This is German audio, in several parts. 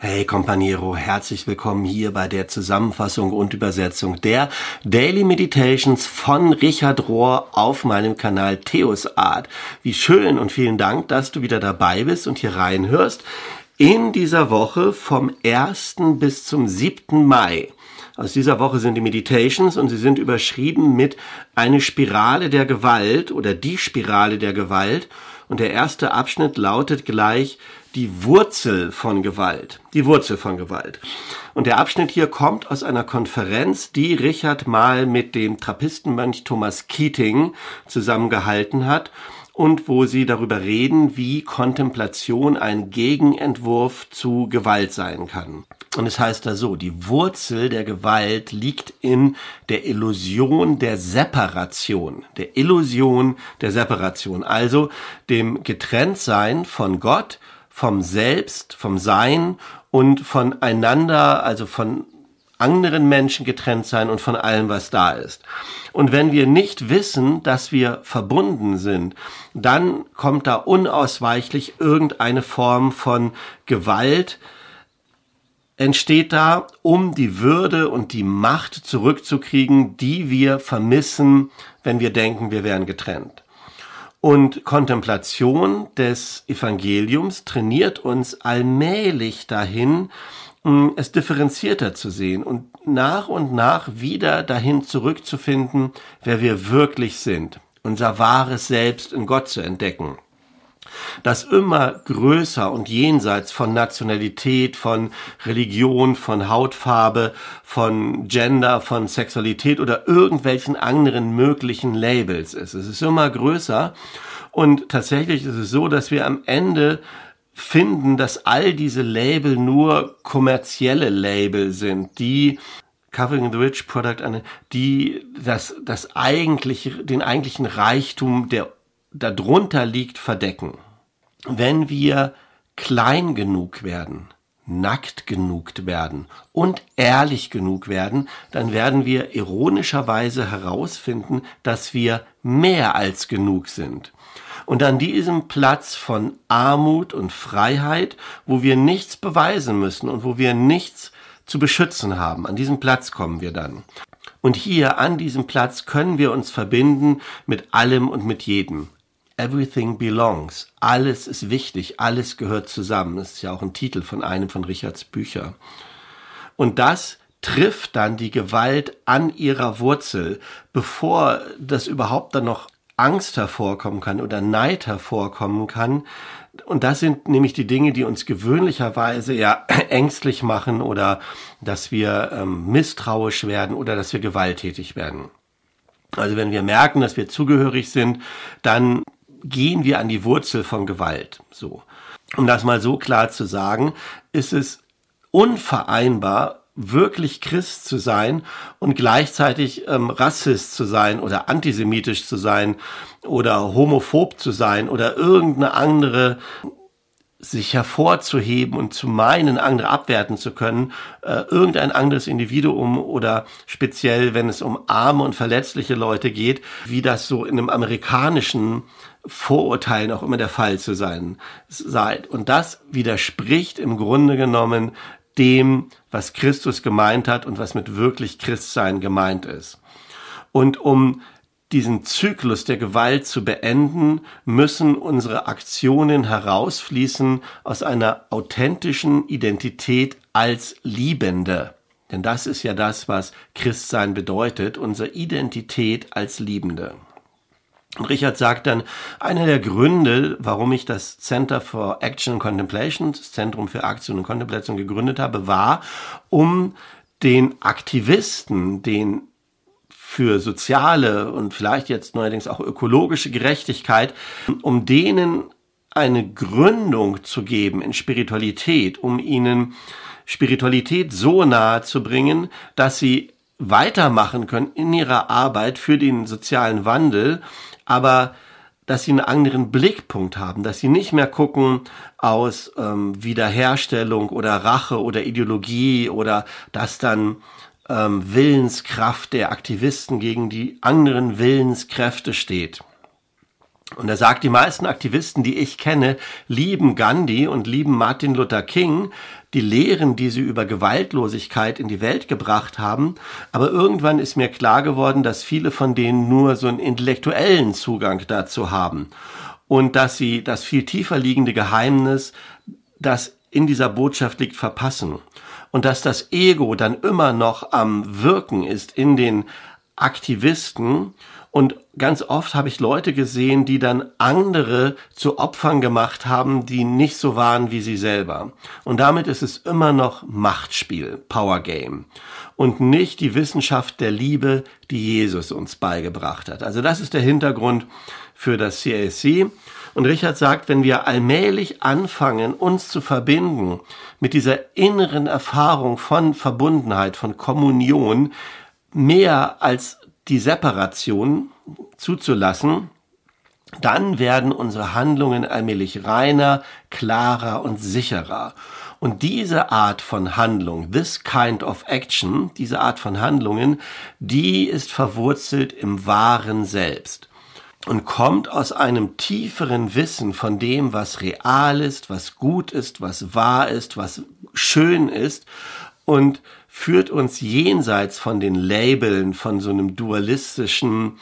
Hey Companiero, herzlich willkommen hier bei der Zusammenfassung und Übersetzung der Daily Meditations von Richard Rohr auf meinem Kanal Theos Art. Wie schön und vielen Dank, dass du wieder dabei bist und hier reinhörst. In dieser Woche vom 1. bis zum 7. Mai. Aus dieser Woche sind die Meditations und sie sind überschrieben mit eine Spirale der Gewalt oder die Spirale der Gewalt. Und der erste Abschnitt lautet gleich die Wurzel von Gewalt. Die Wurzel von Gewalt. Und der Abschnitt hier kommt aus einer Konferenz, die Richard mal mit dem Trappistenmönch Thomas Keating zusammengehalten hat und wo sie darüber reden, wie Kontemplation ein Gegenentwurf zu Gewalt sein kann. Und es heißt da so, die Wurzel der Gewalt liegt in der Illusion der Separation, der Illusion der Separation, also dem Getrenntsein von Gott, vom Selbst, vom Sein und voneinander, also von anderen Menschen getrennt sein und von allem, was da ist. Und wenn wir nicht wissen, dass wir verbunden sind, dann kommt da unausweichlich irgendeine Form von Gewalt, entsteht da, um die Würde und die Macht zurückzukriegen, die wir vermissen, wenn wir denken, wir wären getrennt. Und Kontemplation des Evangeliums trainiert uns allmählich dahin, es differenzierter zu sehen und nach und nach wieder dahin zurückzufinden, wer wir wirklich sind, unser wahres Selbst in Gott zu entdecken das immer größer und jenseits von Nationalität, von Religion, von Hautfarbe, von Gender, von Sexualität oder irgendwelchen anderen möglichen Labels ist. Es ist immer größer und tatsächlich ist es so, dass wir am Ende finden, dass all diese Label nur kommerzielle Label sind, die Covering the Rich Product, die das, das eigentliche, den eigentlichen Reichtum, der darunter liegt, verdecken wenn wir klein genug werden, nackt genug werden und ehrlich genug werden, dann werden wir ironischerweise herausfinden, dass wir mehr als genug sind. Und an diesem Platz von Armut und Freiheit, wo wir nichts beweisen müssen und wo wir nichts zu beschützen haben, an diesem Platz kommen wir dann. Und hier an diesem Platz können wir uns verbinden mit allem und mit jedem. Everything belongs. Alles ist wichtig, alles gehört zusammen. Das ist ja auch ein Titel von einem von Richards Bücher. Und das trifft dann die Gewalt an ihrer Wurzel, bevor das überhaupt dann noch Angst hervorkommen kann oder Neid hervorkommen kann. Und das sind nämlich die Dinge, die uns gewöhnlicherweise ja ängstlich machen oder dass wir ähm, misstrauisch werden oder dass wir gewalttätig werden. Also wenn wir merken, dass wir zugehörig sind, dann gehen wir an die Wurzel von Gewalt. So. Um das mal so klar zu sagen, ist es unvereinbar, wirklich Christ zu sein und gleichzeitig ähm, Rassist zu sein oder antisemitisch zu sein oder homophob zu sein oder irgendeine andere sich hervorzuheben und zu meinen, andere abwerten zu können, äh, irgendein anderes Individuum oder speziell, wenn es um arme und verletzliche Leute geht, wie das so in einem amerikanischen Vorurteilen auch immer der Fall zu sein seid. Und das widerspricht im Grunde genommen dem, was Christus gemeint hat und was mit wirklich Christsein gemeint ist. Und um diesen Zyklus der Gewalt zu beenden, müssen unsere Aktionen herausfließen aus einer authentischen Identität als Liebende. Denn das ist ja das, was Christsein bedeutet, unsere Identität als Liebende. Und Richard sagt dann, einer der Gründe, warum ich das Center for Action and Contemplation, das Zentrum für Aktion und Kontemplation gegründet habe, war, um den Aktivisten, den für soziale und vielleicht jetzt neuerdings auch ökologische Gerechtigkeit, um denen eine Gründung zu geben in Spiritualität, um ihnen Spiritualität so nahe zu bringen, dass sie weitermachen können in ihrer Arbeit für den sozialen Wandel, aber dass sie einen anderen Blickpunkt haben, dass sie nicht mehr gucken aus ähm, Wiederherstellung oder Rache oder Ideologie oder dass dann ähm, Willenskraft der Aktivisten gegen die anderen Willenskräfte steht. Und er sagt, die meisten Aktivisten, die ich kenne, lieben Gandhi und lieben Martin Luther King, die Lehren, die sie über Gewaltlosigkeit in die Welt gebracht haben. Aber irgendwann ist mir klar geworden, dass viele von denen nur so einen intellektuellen Zugang dazu haben. Und dass sie das viel tiefer liegende Geheimnis, das in dieser Botschaft liegt, verpassen. Und dass das Ego dann immer noch am Wirken ist in den Aktivisten und ganz oft habe ich Leute gesehen, die dann andere zu Opfern gemacht haben, die nicht so waren wie sie selber. Und damit ist es immer noch Machtspiel, Power Game. Und nicht die Wissenschaft der Liebe, die Jesus uns beigebracht hat. Also das ist der Hintergrund für das CAC. Und Richard sagt, wenn wir allmählich anfangen, uns zu verbinden mit dieser inneren Erfahrung von Verbundenheit, von Kommunion, mehr als die Separation zuzulassen, dann werden unsere Handlungen allmählich reiner, klarer und sicherer. Und diese Art von Handlung, this kind of action, diese Art von Handlungen, die ist verwurzelt im wahren Selbst und kommt aus einem tieferen Wissen von dem, was real ist, was gut ist, was wahr ist, was schön ist und führt uns jenseits von den Labeln, von so einem dualistischen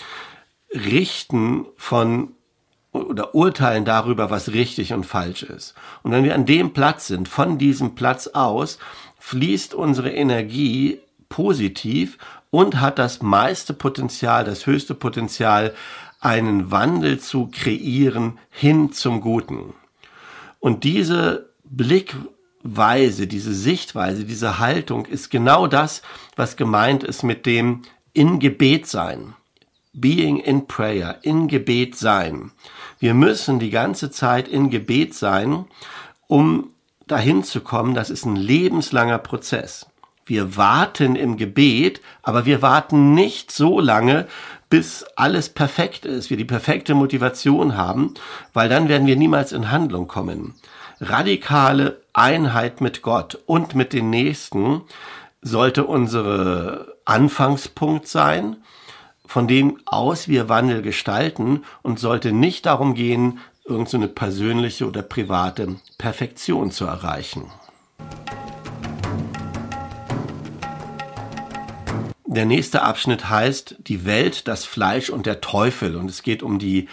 Richten von oder urteilen darüber, was richtig und falsch ist. Und wenn wir an dem Platz sind, von diesem Platz aus, fließt unsere Energie positiv und hat das meiste Potenzial, das höchste Potenzial, einen Wandel zu kreieren hin zum Guten. Und diese Blick Weise, diese Sichtweise, diese Haltung ist genau das, was gemeint ist mit dem in Gebet sein. Being in prayer, in Gebet sein. Wir müssen die ganze Zeit in Gebet sein, um dahin zu kommen. Das ist ein lebenslanger Prozess. Wir warten im Gebet, aber wir warten nicht so lange, bis alles perfekt ist, wir die perfekte Motivation haben, weil dann werden wir niemals in Handlung kommen radikale Einheit mit Gott und mit den Nächsten sollte unsere Anfangspunkt sein, von dem aus wir Wandel gestalten und sollte nicht darum gehen, irgendeine so persönliche oder private Perfektion zu erreichen. Der nächste Abschnitt heißt Die Welt, das Fleisch und der Teufel und es geht um die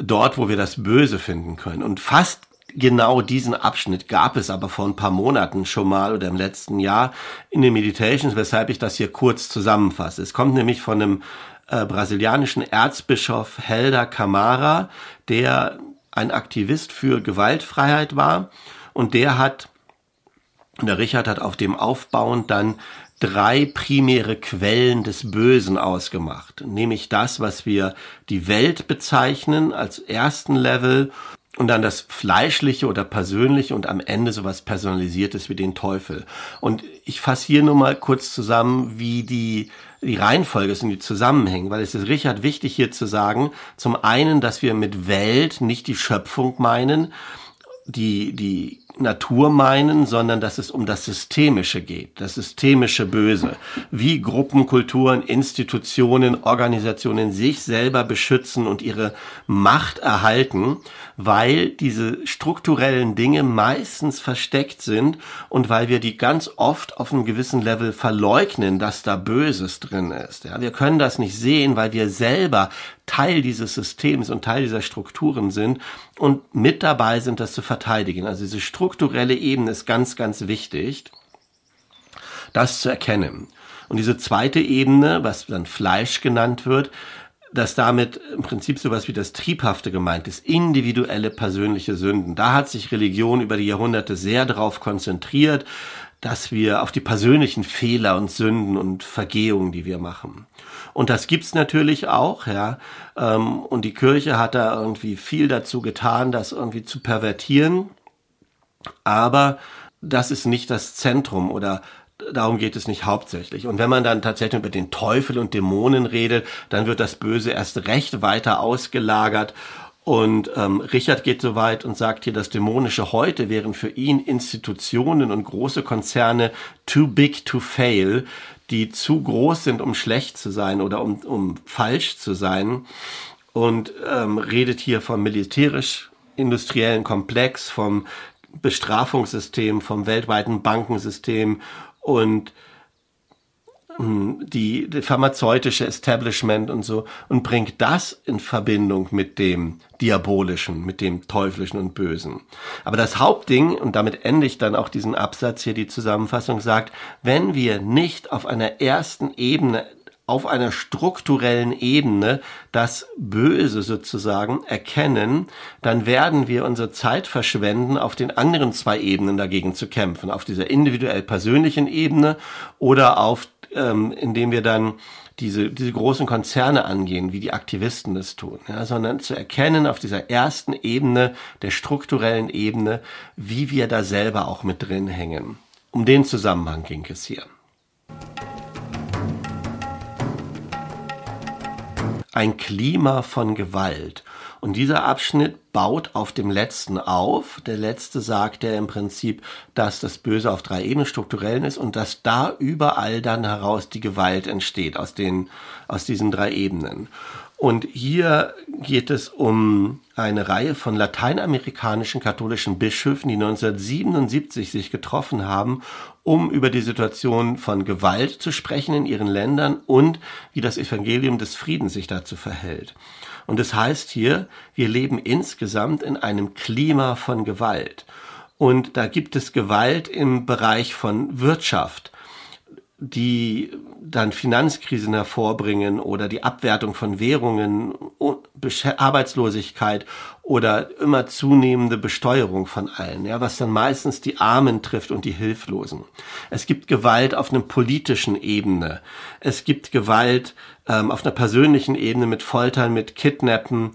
dort, wo wir das Böse finden können. Und fast genau diesen Abschnitt gab es aber vor ein paar Monaten schon mal oder im letzten Jahr in den Meditations, weshalb ich das hier kurz zusammenfasse. Es kommt nämlich von einem äh, brasilianischen Erzbischof Helder Camara, der ein Aktivist für Gewaltfreiheit war und der hat, der Richard hat auf dem aufbauend dann drei primäre Quellen des Bösen ausgemacht, nämlich das, was wir die Welt bezeichnen als ersten Level und dann das Fleischliche oder Persönliche und am Ende sowas Personalisiertes wie den Teufel. Und ich fasse hier nur mal kurz zusammen, wie die, die Reihenfolge ist und die Zusammenhänge, weil es ist Richard wichtig hier zu sagen, zum einen, dass wir mit Welt nicht die Schöpfung meinen, die, die Natur meinen, sondern dass es um das Systemische geht, das systemische Böse, wie Gruppen, Kulturen, Institutionen, Organisationen sich selber beschützen und ihre Macht erhalten, weil diese strukturellen Dinge meistens versteckt sind und weil wir die ganz oft auf einem gewissen Level verleugnen, dass da Böses drin ist. Ja, wir können das nicht sehen, weil wir selber Teil dieses Systems und Teil dieser Strukturen sind und mit dabei sind, das zu verteidigen. Also diese strukturelle Ebene ist ganz, ganz wichtig, das zu erkennen. Und diese zweite Ebene, was dann Fleisch genannt wird, dass damit im Prinzip sowas wie das Triebhafte gemeint ist, individuelle persönliche Sünden. Da hat sich Religion über die Jahrhunderte sehr darauf konzentriert, dass wir auf die persönlichen Fehler und Sünden und Vergehungen, die wir machen. Und das gibt's natürlich auch, ja. Ähm, und die Kirche hat da irgendwie viel dazu getan, das irgendwie zu pervertieren. Aber das ist nicht das Zentrum oder darum geht es nicht hauptsächlich. Und wenn man dann tatsächlich über den Teufel und Dämonen redet, dann wird das Böse erst recht weiter ausgelagert und ähm, Richard geht so weit und sagt hier, das Dämonische heute wären für ihn Institutionen und große Konzerne too big to fail, die zu groß sind, um schlecht zu sein oder um, um falsch zu sein. und ähm, redet hier vom militärisch-industriellen Komplex, vom Bestrafungssystem, vom weltweiten Bankensystem und die, die pharmazeutische Establishment und so und bringt das in Verbindung mit dem Diabolischen, mit dem Teuflischen und Bösen. Aber das Hauptding, und damit ende ich dann auch diesen Absatz hier, die Zusammenfassung sagt, wenn wir nicht auf einer ersten Ebene auf einer strukturellen Ebene das Böse sozusagen erkennen, dann werden wir unsere Zeit verschwenden, auf den anderen zwei Ebenen dagegen zu kämpfen, auf dieser individuell persönlichen Ebene oder auf, ähm, indem wir dann diese, diese großen Konzerne angehen, wie die Aktivisten das tun, ja, sondern zu erkennen auf dieser ersten Ebene, der strukturellen Ebene, wie wir da selber auch mit drin hängen. Um den Zusammenhang ging es hier. Ein Klima von Gewalt. Und dieser Abschnitt baut auf dem letzten auf. Der letzte sagt ja im Prinzip, dass das Böse auf drei Ebenen strukturell ist und dass da überall dann heraus die Gewalt entsteht aus den, aus diesen drei Ebenen. Und hier geht es um eine Reihe von lateinamerikanischen katholischen Bischöfen, die 1977 sich getroffen haben, um über die Situation von Gewalt zu sprechen in ihren Ländern und wie das Evangelium des Friedens sich dazu verhält. Und es das heißt hier, wir leben insgesamt in einem Klima von Gewalt. Und da gibt es Gewalt im Bereich von Wirtschaft, die dann Finanzkrisen hervorbringen oder die Abwertung von Währungen, Arbeitslosigkeit oder immer zunehmende Besteuerung von allen, ja, was dann meistens die Armen trifft und die Hilflosen. Es gibt Gewalt auf einer politischen Ebene. Es gibt Gewalt ähm, auf einer persönlichen Ebene mit Foltern, mit Kidnappen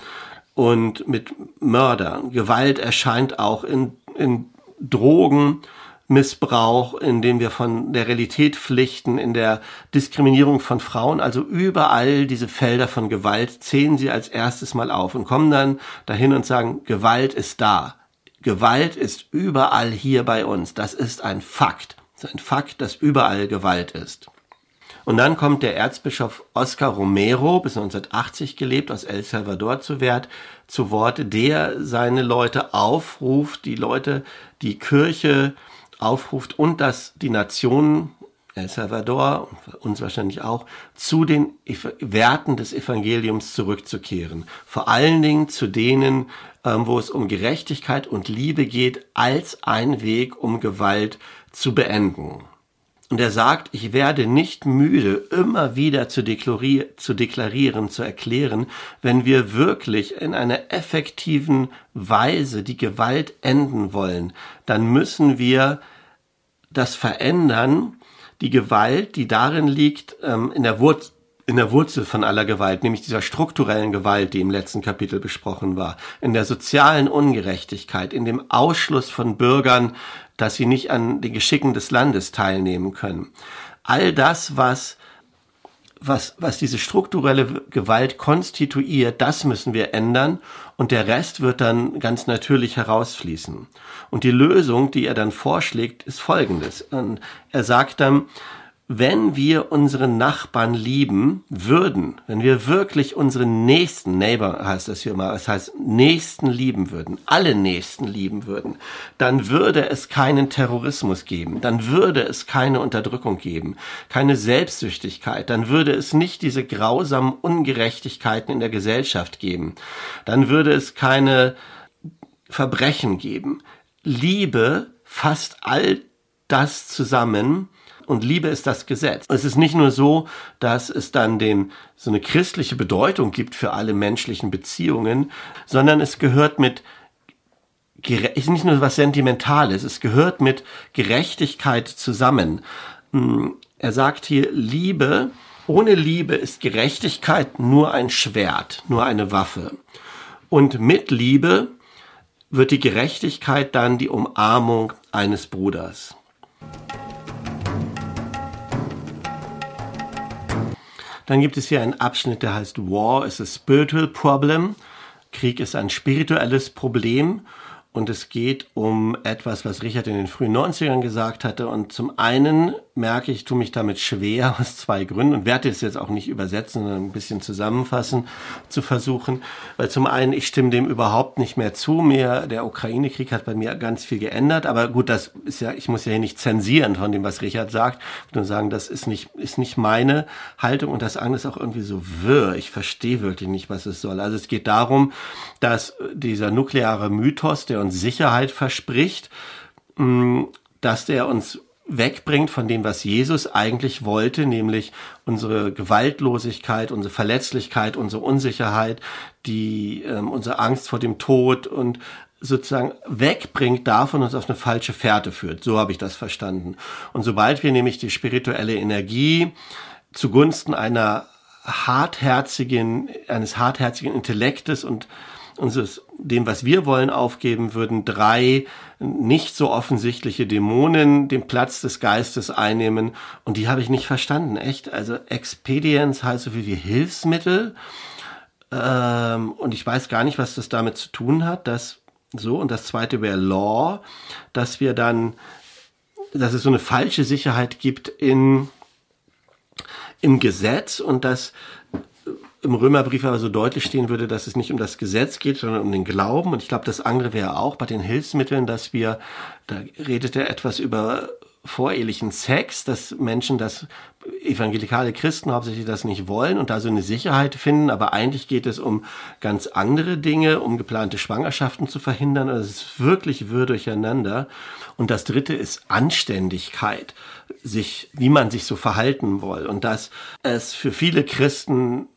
und mit Mördern. Gewalt erscheint auch in, in Drogen Missbrauch, in dem wir von der Realität pflichten, in der Diskriminierung von Frauen, also überall diese Felder von Gewalt zählen sie als erstes mal auf und kommen dann dahin und sagen, Gewalt ist da. Gewalt ist überall hier bei uns. Das ist ein Fakt. Das ist ein Fakt, dass überall Gewalt ist. Und dann kommt der Erzbischof Oscar Romero, bis 1980 gelebt, aus El Salvador zu Wert, zu Wort, der seine Leute aufruft, die Leute, die Kirche aufruft und dass die Nationen, El Salvador, uns wahrscheinlich auch, zu den Werten des Evangeliums zurückzukehren. Vor allen Dingen zu denen, ähm, wo es um Gerechtigkeit und Liebe geht, als ein Weg, um Gewalt zu beenden. Und er sagt, ich werde nicht müde, immer wieder zu, deklarieren, zu deklarieren, zu erklären, wenn wir wirklich in einer effektiven Weise die Gewalt enden wollen, dann müssen wir das verändern, die Gewalt, die darin liegt, ähm, in der Wurzel in der Wurzel von aller Gewalt, nämlich dieser strukturellen Gewalt, die im letzten Kapitel besprochen war, in der sozialen Ungerechtigkeit, in dem Ausschluss von Bürgern, dass sie nicht an den Geschicken des Landes teilnehmen können. All das, was was, was diese strukturelle Gewalt konstituiert, das müssen wir ändern und der Rest wird dann ganz natürlich herausfließen. Und die Lösung, die er dann vorschlägt, ist folgendes. Und er sagt dann, wenn wir unseren Nachbarn lieben würden, wenn wir wirklich unseren nächsten Neighbor heißt das hier mal, das heißt Nächsten lieben würden, alle Nächsten lieben würden, dann würde es keinen Terrorismus geben, dann würde es keine Unterdrückung geben, keine Selbstsüchtigkeit, dann würde es nicht diese grausamen Ungerechtigkeiten in der Gesellschaft geben, dann würde es keine Verbrechen geben. Liebe fasst all das zusammen, und Liebe ist das Gesetz. Es ist nicht nur so, dass es dann den, so eine christliche Bedeutung gibt für alle menschlichen Beziehungen, sondern es gehört mit ist nicht nur was Sentimentales, es gehört mit Gerechtigkeit zusammen. Hm, er sagt hier, Liebe, ohne Liebe ist Gerechtigkeit nur ein Schwert, nur eine Waffe. Und mit Liebe wird die Gerechtigkeit dann die Umarmung eines Bruders. Dann gibt es hier einen Abschnitt, der heißt War is a Spiritual Problem. Krieg ist ein spirituelles Problem. Und es geht um etwas, was Richard in den frühen 90ern gesagt hatte. Und zum einen merke ich, tue mich damit schwer aus zwei Gründen und werde es jetzt auch nicht übersetzen, sondern ein bisschen zusammenfassen zu versuchen. Weil zum einen, ich stimme dem überhaupt nicht mehr zu. Mir, der Ukraine-Krieg hat bei mir ganz viel geändert. Aber gut, das ist ja, ich muss ja hier nicht zensieren von dem, was Richard sagt. Ich nur sagen, das ist nicht, ist nicht meine Haltung. Und das andere ist auch irgendwie so wirr. Ich verstehe wirklich nicht, was es soll. Also es geht darum, dass dieser nukleare Mythos, der uns Sicherheit verspricht, mm, dass der uns wegbringt von dem, was Jesus eigentlich wollte, nämlich unsere Gewaltlosigkeit, unsere Verletzlichkeit, unsere Unsicherheit, die ähm, unsere Angst vor dem Tod und sozusagen wegbringt davon uns auf eine falsche Fährte führt. So habe ich das verstanden. Und sobald wir nämlich die spirituelle Energie zugunsten einer hartherzigen, eines hartherzigen Intellektes und unseres, dem, was wir wollen, aufgeben würden, drei nicht so offensichtliche Dämonen den Platz des Geistes einnehmen. Und die habe ich nicht verstanden, echt. Also Expedience heißt so viel wie Hilfsmittel. Ähm, und ich weiß gar nicht, was das damit zu tun hat. dass so, und das zweite wäre Law, dass wir dann, dass es so eine falsche Sicherheit gibt in, im Gesetz und dass im Römerbrief aber so deutlich stehen würde, dass es nicht um das Gesetz geht, sondern um den Glauben. Und ich glaube, das andere wäre auch bei den Hilfsmitteln, dass wir, da redet er etwas über vorehelichen Sex, dass Menschen das, evangelikale Christen hauptsächlich das nicht wollen und da so eine Sicherheit finden, aber eigentlich geht es um ganz andere Dinge, um geplante Schwangerschaften zu verhindern. Also es ist wirklich wirr durcheinander. Und das dritte ist Anständigkeit, sich, wie man sich so verhalten will. Und dass es für viele Christen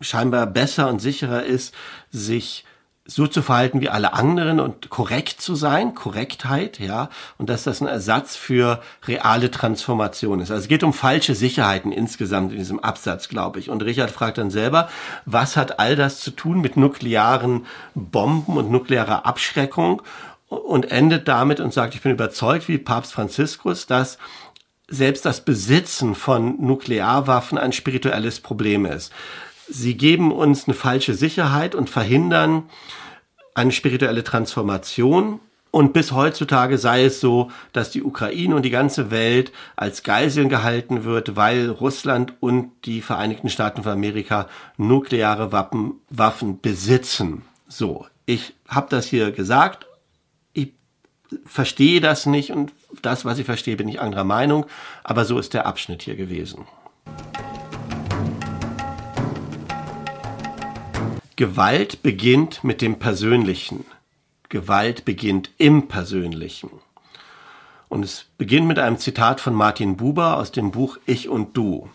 scheinbar besser und sicherer ist, sich so zu verhalten wie alle anderen und korrekt zu sein, Korrektheit, ja, und dass das ein Ersatz für reale Transformation ist. Also es geht um falsche Sicherheiten insgesamt in diesem Absatz, glaube ich. Und Richard fragt dann selber, was hat all das zu tun mit nuklearen Bomben und nuklearer Abschreckung? Und endet damit und sagt, ich bin überzeugt, wie Papst Franziskus, dass selbst das Besitzen von Nuklearwaffen ein spirituelles Problem ist. Sie geben uns eine falsche Sicherheit und verhindern eine spirituelle Transformation. Und bis heutzutage sei es so, dass die Ukraine und die ganze Welt als Geiseln gehalten wird, weil Russland und die Vereinigten Staaten von Amerika nukleare Waffen, Waffen besitzen. So, ich habe das hier gesagt. Ich verstehe das nicht und das, was ich verstehe, bin ich anderer Meinung. Aber so ist der Abschnitt hier gewesen. Gewalt beginnt mit dem Persönlichen. Gewalt beginnt im Persönlichen. Und es beginnt mit einem Zitat von Martin Buber aus dem Buch Ich und Du.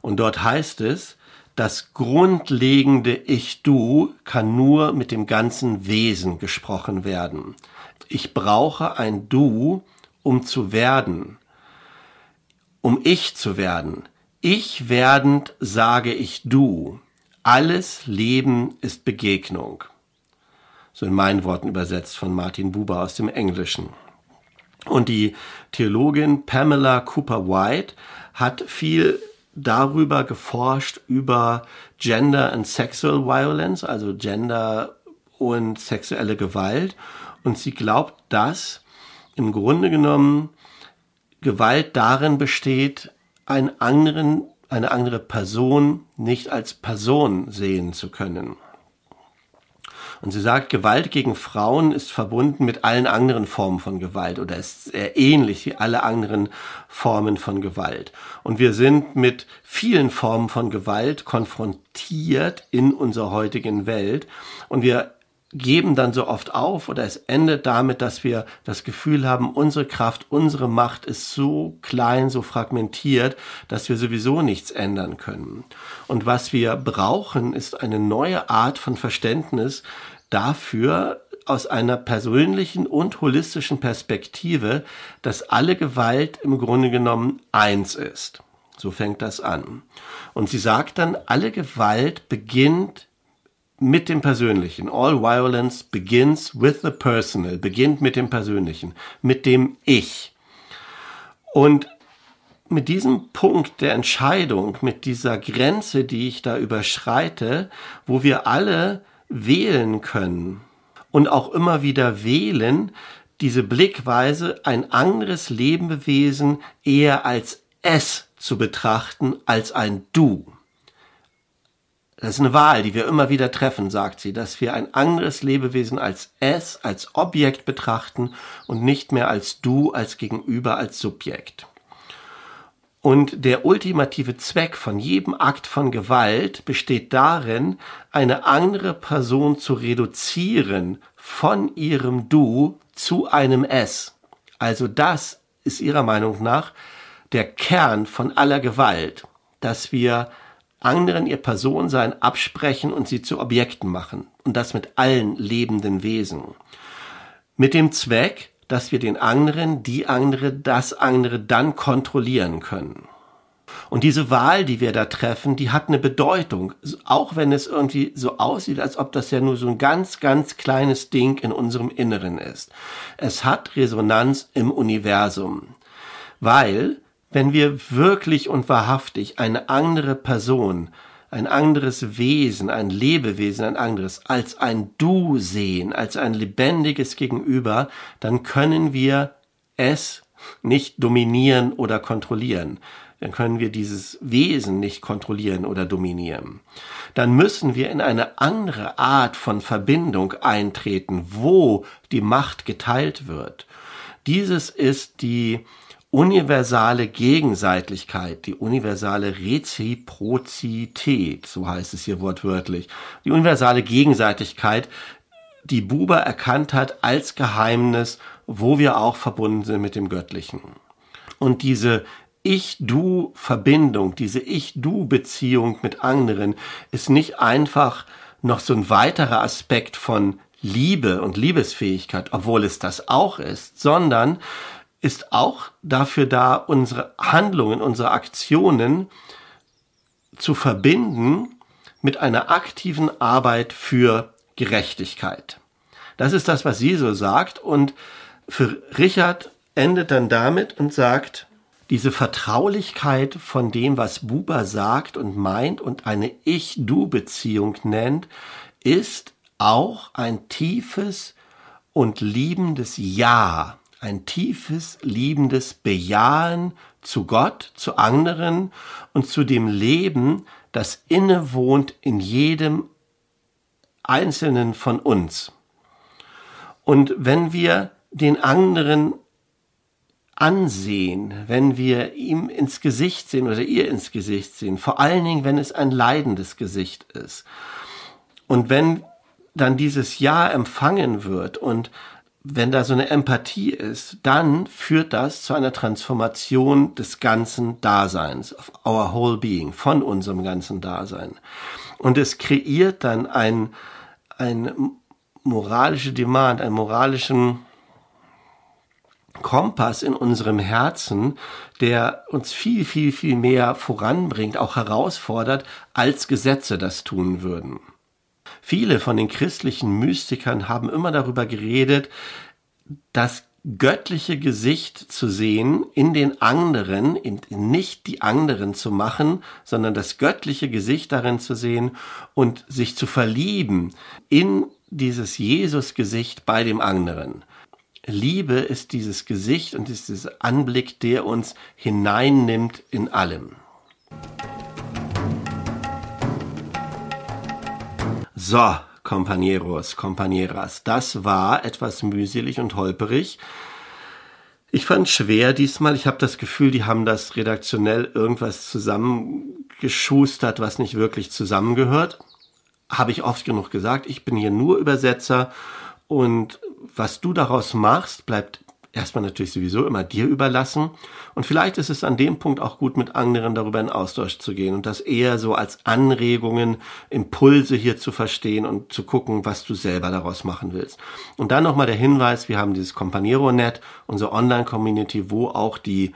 Und dort heißt es, das grundlegende Ich-Du kann nur mit dem ganzen Wesen gesprochen werden. Ich brauche ein Du, um zu werden, um ich zu werden. Ich werdend sage ich Du. Alles Leben ist Begegnung. So in meinen Worten übersetzt von Martin Buber aus dem Englischen. Und die Theologin Pamela Cooper White hat viel darüber geforscht, über Gender and Sexual Violence, also Gender und sexuelle Gewalt. Und sie glaubt, dass im Grunde genommen Gewalt darin besteht, einen anderen eine andere Person nicht als Person sehen zu können. Und sie sagt, Gewalt gegen Frauen ist verbunden mit allen anderen Formen von Gewalt oder ist sehr ähnlich wie alle anderen Formen von Gewalt. Und wir sind mit vielen Formen von Gewalt konfrontiert in unserer heutigen Welt. Und wir geben dann so oft auf oder es endet damit, dass wir das Gefühl haben, unsere Kraft, unsere Macht ist so klein, so fragmentiert, dass wir sowieso nichts ändern können. Und was wir brauchen, ist eine neue Art von Verständnis dafür, aus einer persönlichen und holistischen Perspektive, dass alle Gewalt im Grunde genommen eins ist. So fängt das an. Und sie sagt dann, alle Gewalt beginnt mit dem Persönlichen. All violence begins with the personal, beginnt mit dem Persönlichen, mit dem Ich. Und mit diesem Punkt der Entscheidung, mit dieser Grenze, die ich da überschreite, wo wir alle wählen können, und auch immer wieder wählen, diese Blickweise, ein anderes Lebewesen eher als es zu betrachten als ein Du. Das ist eine Wahl, die wir immer wieder treffen, sagt sie, dass wir ein anderes Lebewesen als es, als Objekt betrachten und nicht mehr als Du, als Gegenüber, als Subjekt. Und der ultimative Zweck von jedem Akt von Gewalt besteht darin, eine andere Person zu reduzieren von ihrem Du zu einem Es. Also das ist ihrer Meinung nach der Kern von aller Gewalt, dass wir anderen ihr Personensein absprechen und sie zu Objekten machen. Und das mit allen lebenden Wesen. Mit dem Zweck, dass wir den anderen, die andere, das andere dann kontrollieren können. Und diese Wahl, die wir da treffen, die hat eine Bedeutung, auch wenn es irgendwie so aussieht, als ob das ja nur so ein ganz, ganz kleines Ding in unserem Inneren ist. Es hat Resonanz im Universum, weil wenn wir wirklich und wahrhaftig eine andere Person, ein anderes Wesen, ein Lebewesen, ein anderes, als ein Du sehen, als ein lebendiges Gegenüber, dann können wir es nicht dominieren oder kontrollieren. Dann können wir dieses Wesen nicht kontrollieren oder dominieren. Dann müssen wir in eine andere Art von Verbindung eintreten, wo die Macht geteilt wird. Dieses ist die universale Gegenseitigkeit, die universale Reziprozität, so heißt es hier wortwörtlich, die universale Gegenseitigkeit, die Buber erkannt hat als Geheimnis, wo wir auch verbunden sind mit dem Göttlichen. Und diese Ich-Du-Verbindung, diese Ich-Du-Beziehung mit anderen ist nicht einfach noch so ein weiterer Aspekt von Liebe und Liebesfähigkeit, obwohl es das auch ist, sondern ist auch dafür da, unsere Handlungen, unsere Aktionen zu verbinden mit einer aktiven Arbeit für Gerechtigkeit. Das ist das, was sie so sagt. Und für Richard endet dann damit und sagt, diese Vertraulichkeit von dem, was Buber sagt und meint und eine Ich-Du-Beziehung nennt, ist auch ein tiefes und liebendes Ja ein tiefes, liebendes Bejahen zu Gott, zu anderen und zu dem Leben, das innewohnt in jedem Einzelnen von uns. Und wenn wir den anderen ansehen, wenn wir ihm ins Gesicht sehen oder ihr ins Gesicht sehen, vor allen Dingen, wenn es ein leidendes Gesicht ist. Und wenn dann dieses Ja empfangen wird und wenn da so eine Empathie ist, dann führt das zu einer Transformation des ganzen Daseins, of our whole being, von unserem ganzen Dasein. Und es kreiert dann ein, ein moralische Demand, einen moralischen Kompass in unserem Herzen, der uns viel, viel, viel mehr voranbringt, auch herausfordert, als Gesetze das tun würden. Viele von den christlichen Mystikern haben immer darüber geredet, das göttliche Gesicht zu sehen in den anderen, nicht die anderen zu machen, sondern das göttliche Gesicht darin zu sehen und sich zu verlieben in dieses Jesus-Gesicht bei dem anderen. Liebe ist dieses Gesicht und ist dieser Anblick, der uns hineinnimmt in allem. So, Compañeros, Compañeras, das war etwas mühselig und holperig. Ich fand schwer diesmal. Ich habe das Gefühl, die haben das redaktionell irgendwas zusammengeschustert, was nicht wirklich zusammengehört. Habe ich oft genug gesagt. Ich bin hier nur Übersetzer und was du daraus machst, bleibt erstmal natürlich sowieso immer dir überlassen. Und vielleicht ist es an dem Punkt auch gut, mit anderen darüber in Austausch zu gehen und das eher so als Anregungen, Impulse hier zu verstehen und zu gucken, was du selber daraus machen willst. Und dann nochmal der Hinweis, wir haben dieses Companiero-Net, unsere Online-Community, wo auch die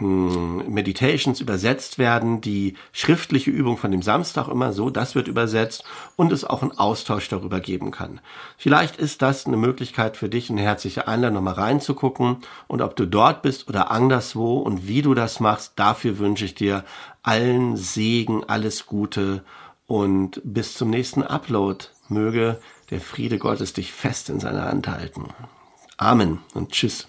Meditations übersetzt werden, die schriftliche Übung von dem Samstag immer so, das wird übersetzt und es auch einen Austausch darüber geben kann. Vielleicht ist das eine Möglichkeit für dich, eine herzliche Einladung, nochmal reinzugucken und ob du dort bist oder anderswo und wie du das machst, dafür wünsche ich dir allen Segen, alles Gute und bis zum nächsten Upload möge der Friede Gottes dich fest in seiner Hand halten. Amen und tschüss.